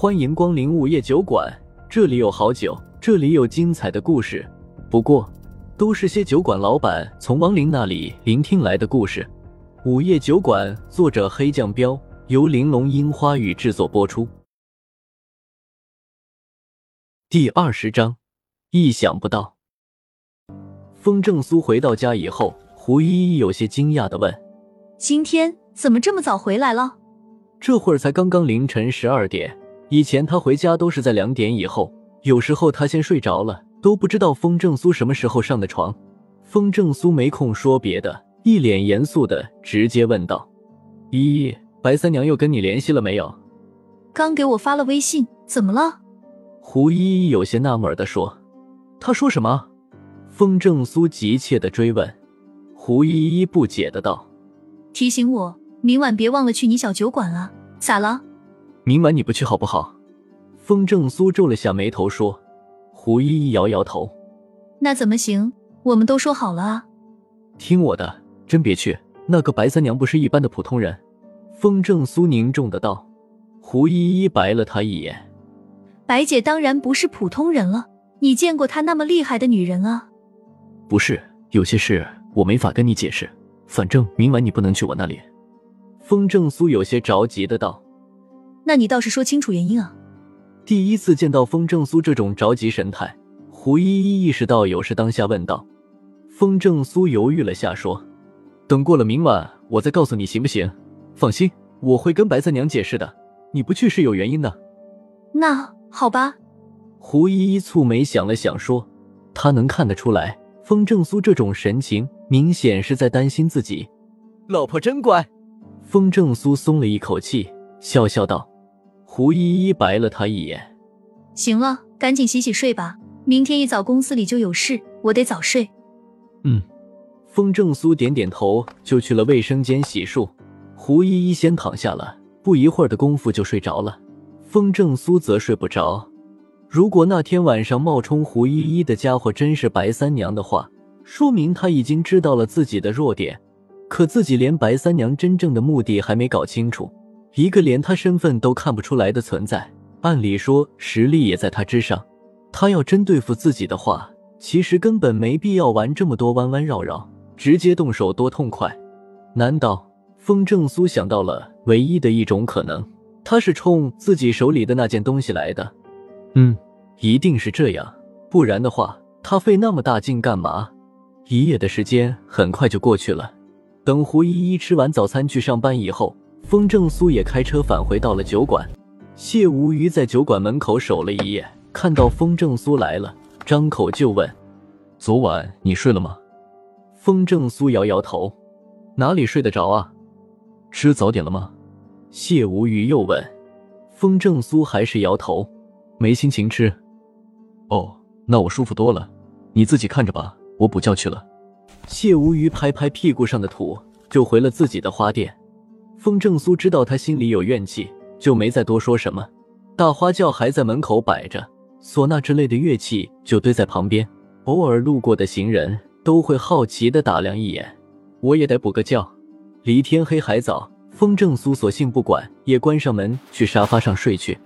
欢迎光临午夜酒馆，这里有好酒，这里有精彩的故事。不过，都是些酒馆老板从亡灵那里聆听来的故事。午夜酒馆，作者黑酱标，由玲珑樱花雨制作播出。第二十章，意想不到。风正苏回到家以后，胡依依有些惊讶的问：“今天怎么这么早回来了？这会儿才刚刚凌晨十二点，以前他回家都是在两点以后，有时候他先睡着了，都不知道风正苏什么时候上的床。”风正苏没空说别的，一脸严肃的直接问道：“依依，白三娘又跟你联系了没有？”刚给我发了微信，怎么了？胡依依有些纳闷的说：“他说什么？”风正苏急切的追问，胡依依不解的道：“提醒我明晚别忘了去你小酒馆啊！咋了？明晚你不去好不好？”风正苏皱了下眉头说。胡依依摇摇头：“那怎么行？我们都说好了啊！”听我的，真别去。那个白三娘不是一般的普通人。”风正苏凝重的道。胡依依白了他一眼：“白姐当然不是普通人了，你见过她那么厉害的女人啊？”不是，有些事我没法跟你解释。反正明晚你不能去我那里。风正苏有些着急的道：“那你倒是说清楚原因啊！”第一次见到风正苏这种着急神态，胡依依意识到有事，当下问道。风正苏犹豫了下，说：“等过了明晚，我再告诉你，行不行？放心，我会跟白三娘解释的。你不去是有原因的。”那好吧。胡依依蹙眉想了想，说：“她能看得出来。”风正苏这种神情，明显是在担心自己。老婆真乖。风正苏松了一口气，笑笑道。胡依依白了他一眼。行了，赶紧洗洗睡吧，明天一早公司里就有事，我得早睡。嗯。风正苏点点头，就去了卫生间洗漱。胡依依先躺下了，不一会儿的功夫就睡着了。风正苏则睡不着。如果那天晚上冒充胡依依的家伙真是白三娘的话，说明他已经知道了自己的弱点。可自己连白三娘真正的目的还没搞清楚，一个连他身份都看不出来的存在，按理说实力也在他之上。他要真对付自己的话，其实根本没必要玩这么多弯弯绕绕，直接动手多痛快。难道风正苏想到了唯一的一种可能？他是冲自己手里的那件东西来的？嗯，一定是这样，不然的话，他费那么大劲干嘛？一夜的时间很快就过去了。等胡依依吃完早餐去上班以后，风正苏也开车返回到了酒馆。谢无鱼在酒馆门口守了一夜，看到风正苏来了，张口就问：“昨晚你睡了吗？”风正苏摇摇头：“哪里睡得着啊？吃早点了吗？”谢无鱼又问。风正苏还是摇头。没心情吃，哦，那我舒服多了，你自己看着吧，我补觉去了。谢无鱼拍拍屁股上的土，就回了自己的花店。风正苏知道他心里有怨气，就没再多说什么。大花轿还在门口摆着，唢呐之类的乐器就堆在旁边，偶尔路过的行人都会好奇的打量一眼。我也得补个觉，离天黑还早。风正苏索性不管，也关上门去沙发上睡去。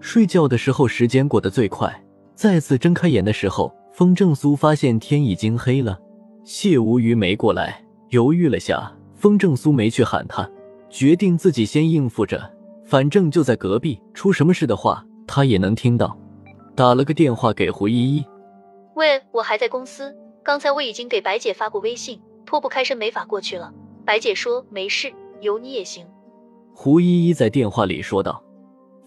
睡觉的时候，时间过得最快。再次睁开眼的时候，风正苏发现天已经黑了。谢无鱼没过来，犹豫了下，风正苏没去喊他，决定自己先应付着，反正就在隔壁，出什么事的话，他也能听到。打了个电话给胡依依：“喂，我还在公司，刚才我已经给白姐发过微信，脱不开身没法过去了。白姐说没事，有你也行。”胡依依在电话里说道。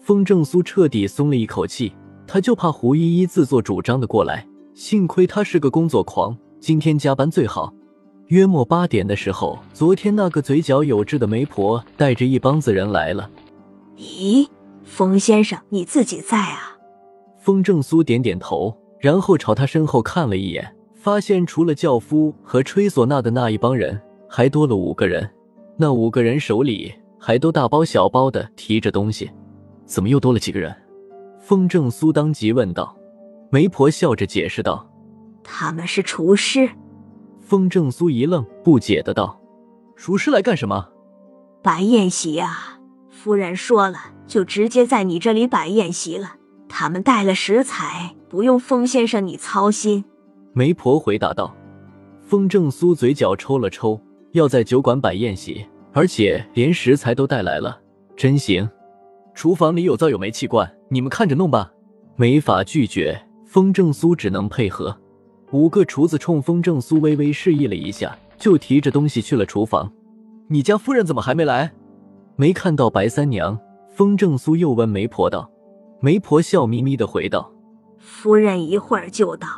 风正苏彻底松了一口气，他就怕胡依依自作主张的过来。幸亏他是个工作狂，今天加班最好。约莫八点的时候，昨天那个嘴角有痣的媒婆带着一帮子人来了。咦，风先生，你自己在啊？风正苏点点头，然后朝他身后看了一眼，发现除了轿夫和吹唢呐的那一帮人，还多了五个人。那五个人手里还都大包小包的提着东西。怎么又多了几个人？风正苏当即问道。媒婆笑着解释道：“他们是厨师。”风正苏一愣，不解的道：“厨师来干什么？”摆宴席啊！夫人说了，就直接在你这里摆宴席了。他们带了食材，不用风先生你操心。媒婆回答道。风正苏嘴角抽了抽，要在酒馆摆宴席，而且连食材都带来了，真行。厨房里有灶有煤气罐，你们看着弄吧。没法拒绝，风正苏只能配合。五个厨子冲风正苏微微示意了一下，就提着东西去了厨房。你家夫人怎么还没来？没看到白三娘。风正苏又问媒婆道。媒婆笑眯眯的回道：“夫人一会儿就到。”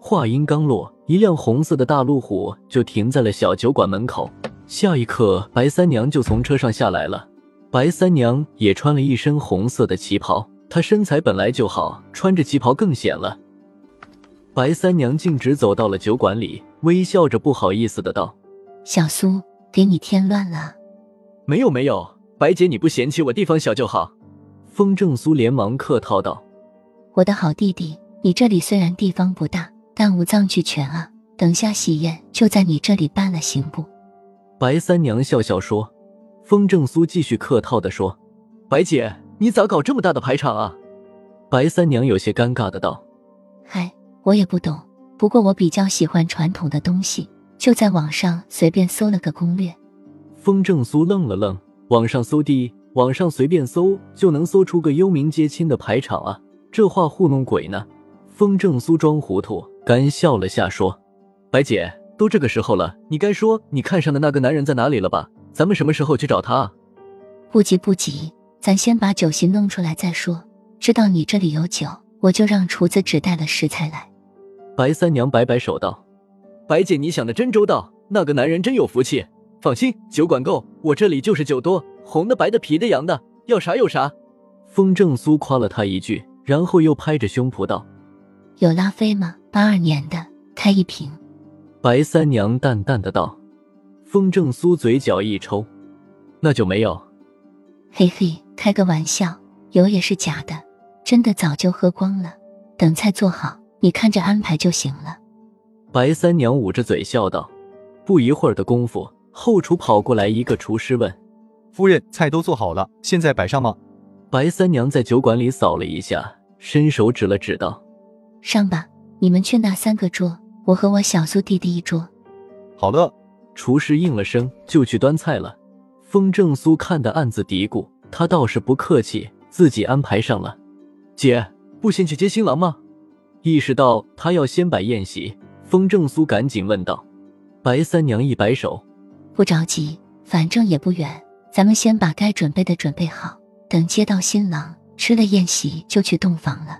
话音刚落，一辆红色的大路虎就停在了小酒馆门口。下一刻，白三娘就从车上下来了。白三娘也穿了一身红色的旗袍，她身材本来就好，穿着旗袍更显了。白三娘径直走到了酒馆里，微笑着不好意思的道：“小苏，给你添乱了。”“没有没有，白姐你不嫌弃我地方小就好。”风正苏连忙客套道：“我的好弟弟，你这里虽然地方不大。”但五脏俱全啊！等下喜宴就在你这里办了，行不？白三娘笑笑说。风正苏继续客套的说：“白姐，你咋搞这么大的排场啊？”白三娘有些尴尬的道：“嗨，我也不懂，不过我比较喜欢传统的东西，就在网上随便搜了个攻略。”风正苏愣了愣，网上搜地，网上随便搜就能搜出个幽冥接亲的排场啊？这话糊弄鬼呢？风正苏装糊涂。干笑了下，说：“白姐，都这个时候了，你该说你看上的那个男人在哪里了吧？咱们什么时候去找他？”不急不急，咱先把酒席弄出来再说。知道你这里有酒，我就让厨子只带了食材来。白三娘摆摆手道：“白姐，你想的真周到，那个男人真有福气。放心，酒管够，我这里就是酒多，红的、白的、啤的、洋的，要啥有啥。”风正苏夸了他一句，然后又拍着胸脯道。有拉菲吗？八二年的，开一瓶。白三娘淡淡的道。风正苏嘴角一抽，那就没有。嘿嘿，开个玩笑，有也是假的，真的早就喝光了。等菜做好，你看着安排就行了。白三娘捂着嘴笑道。不一会儿的功夫，后厨跑过来一个厨师问：“夫人，菜都做好了，现在摆上吗？”白三娘在酒馆里扫了一下，伸手指了指道。上吧，你们去那三个桌，我和我小苏弟弟一桌。好了，厨师应了声，就去端菜了。风正苏看得暗自嘀咕，他倒是不客气，自己安排上了。姐，不先去接新郎吗？意识到他要先摆宴席，风正苏赶紧问道。白三娘一摆手，不着急，反正也不远，咱们先把该准备的准备好，等接到新郎，吃了宴席就去洞房了。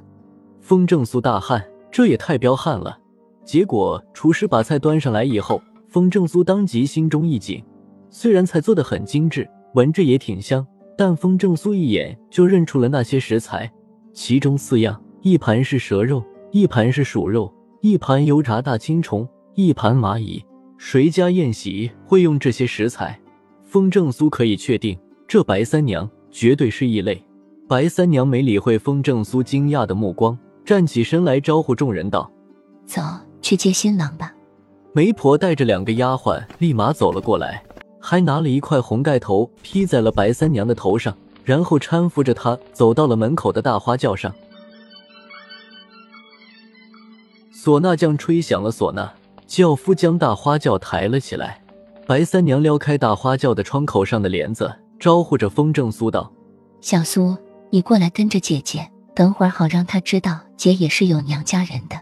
风正苏大汗，这也太彪悍了。结果厨师把菜端上来以后，风正苏当即心中一紧。虽然菜做的很精致，闻着也挺香，但风正苏一眼就认出了那些食材，其中四样：一盘是蛇肉，一盘是鼠肉，一盘油炸大青虫，一盘蚂蚁。谁家宴席会用这些食材？风正苏可以确定，这白三娘绝对是异类。白三娘没理会风正苏惊讶的目光。站起身来，招呼众人道：“走去接新郎吧。”媒婆带着两个丫鬟立马走了过来，还拿了一块红盖头披在了白三娘的头上，然后搀扶着他走到了门口的大花轿上。唢呐匠吹响了唢呐，轿夫将大花轿抬了起来。白三娘撩开大花轿的窗口上的帘子，招呼着风正苏道：“小苏，你过来跟着姐姐。”等会儿好让她知道，姐也是有娘家人的。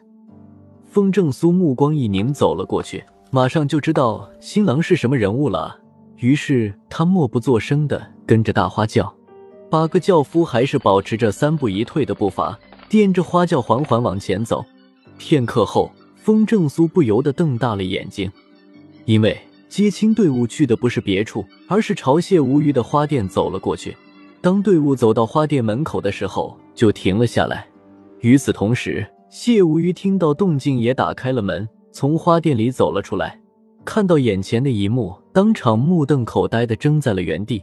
风正苏目光一凝，走了过去，马上就知道新郎是什么人物了。于是他默不作声的跟着大花轿，八个轿夫还是保持着三步一退的步伐，掂着花轿缓缓往前走。片刻后，风正苏不由得瞪大了眼睛，因为接亲队伍去的不是别处，而是朝谢无虞的花店走了过去。当队伍走到花店门口的时候，就停了下来。与此同时，谢无虞听到动静，也打开了门，从花店里走了出来。看到眼前的一幕，当场目瞪口呆的怔在了原地。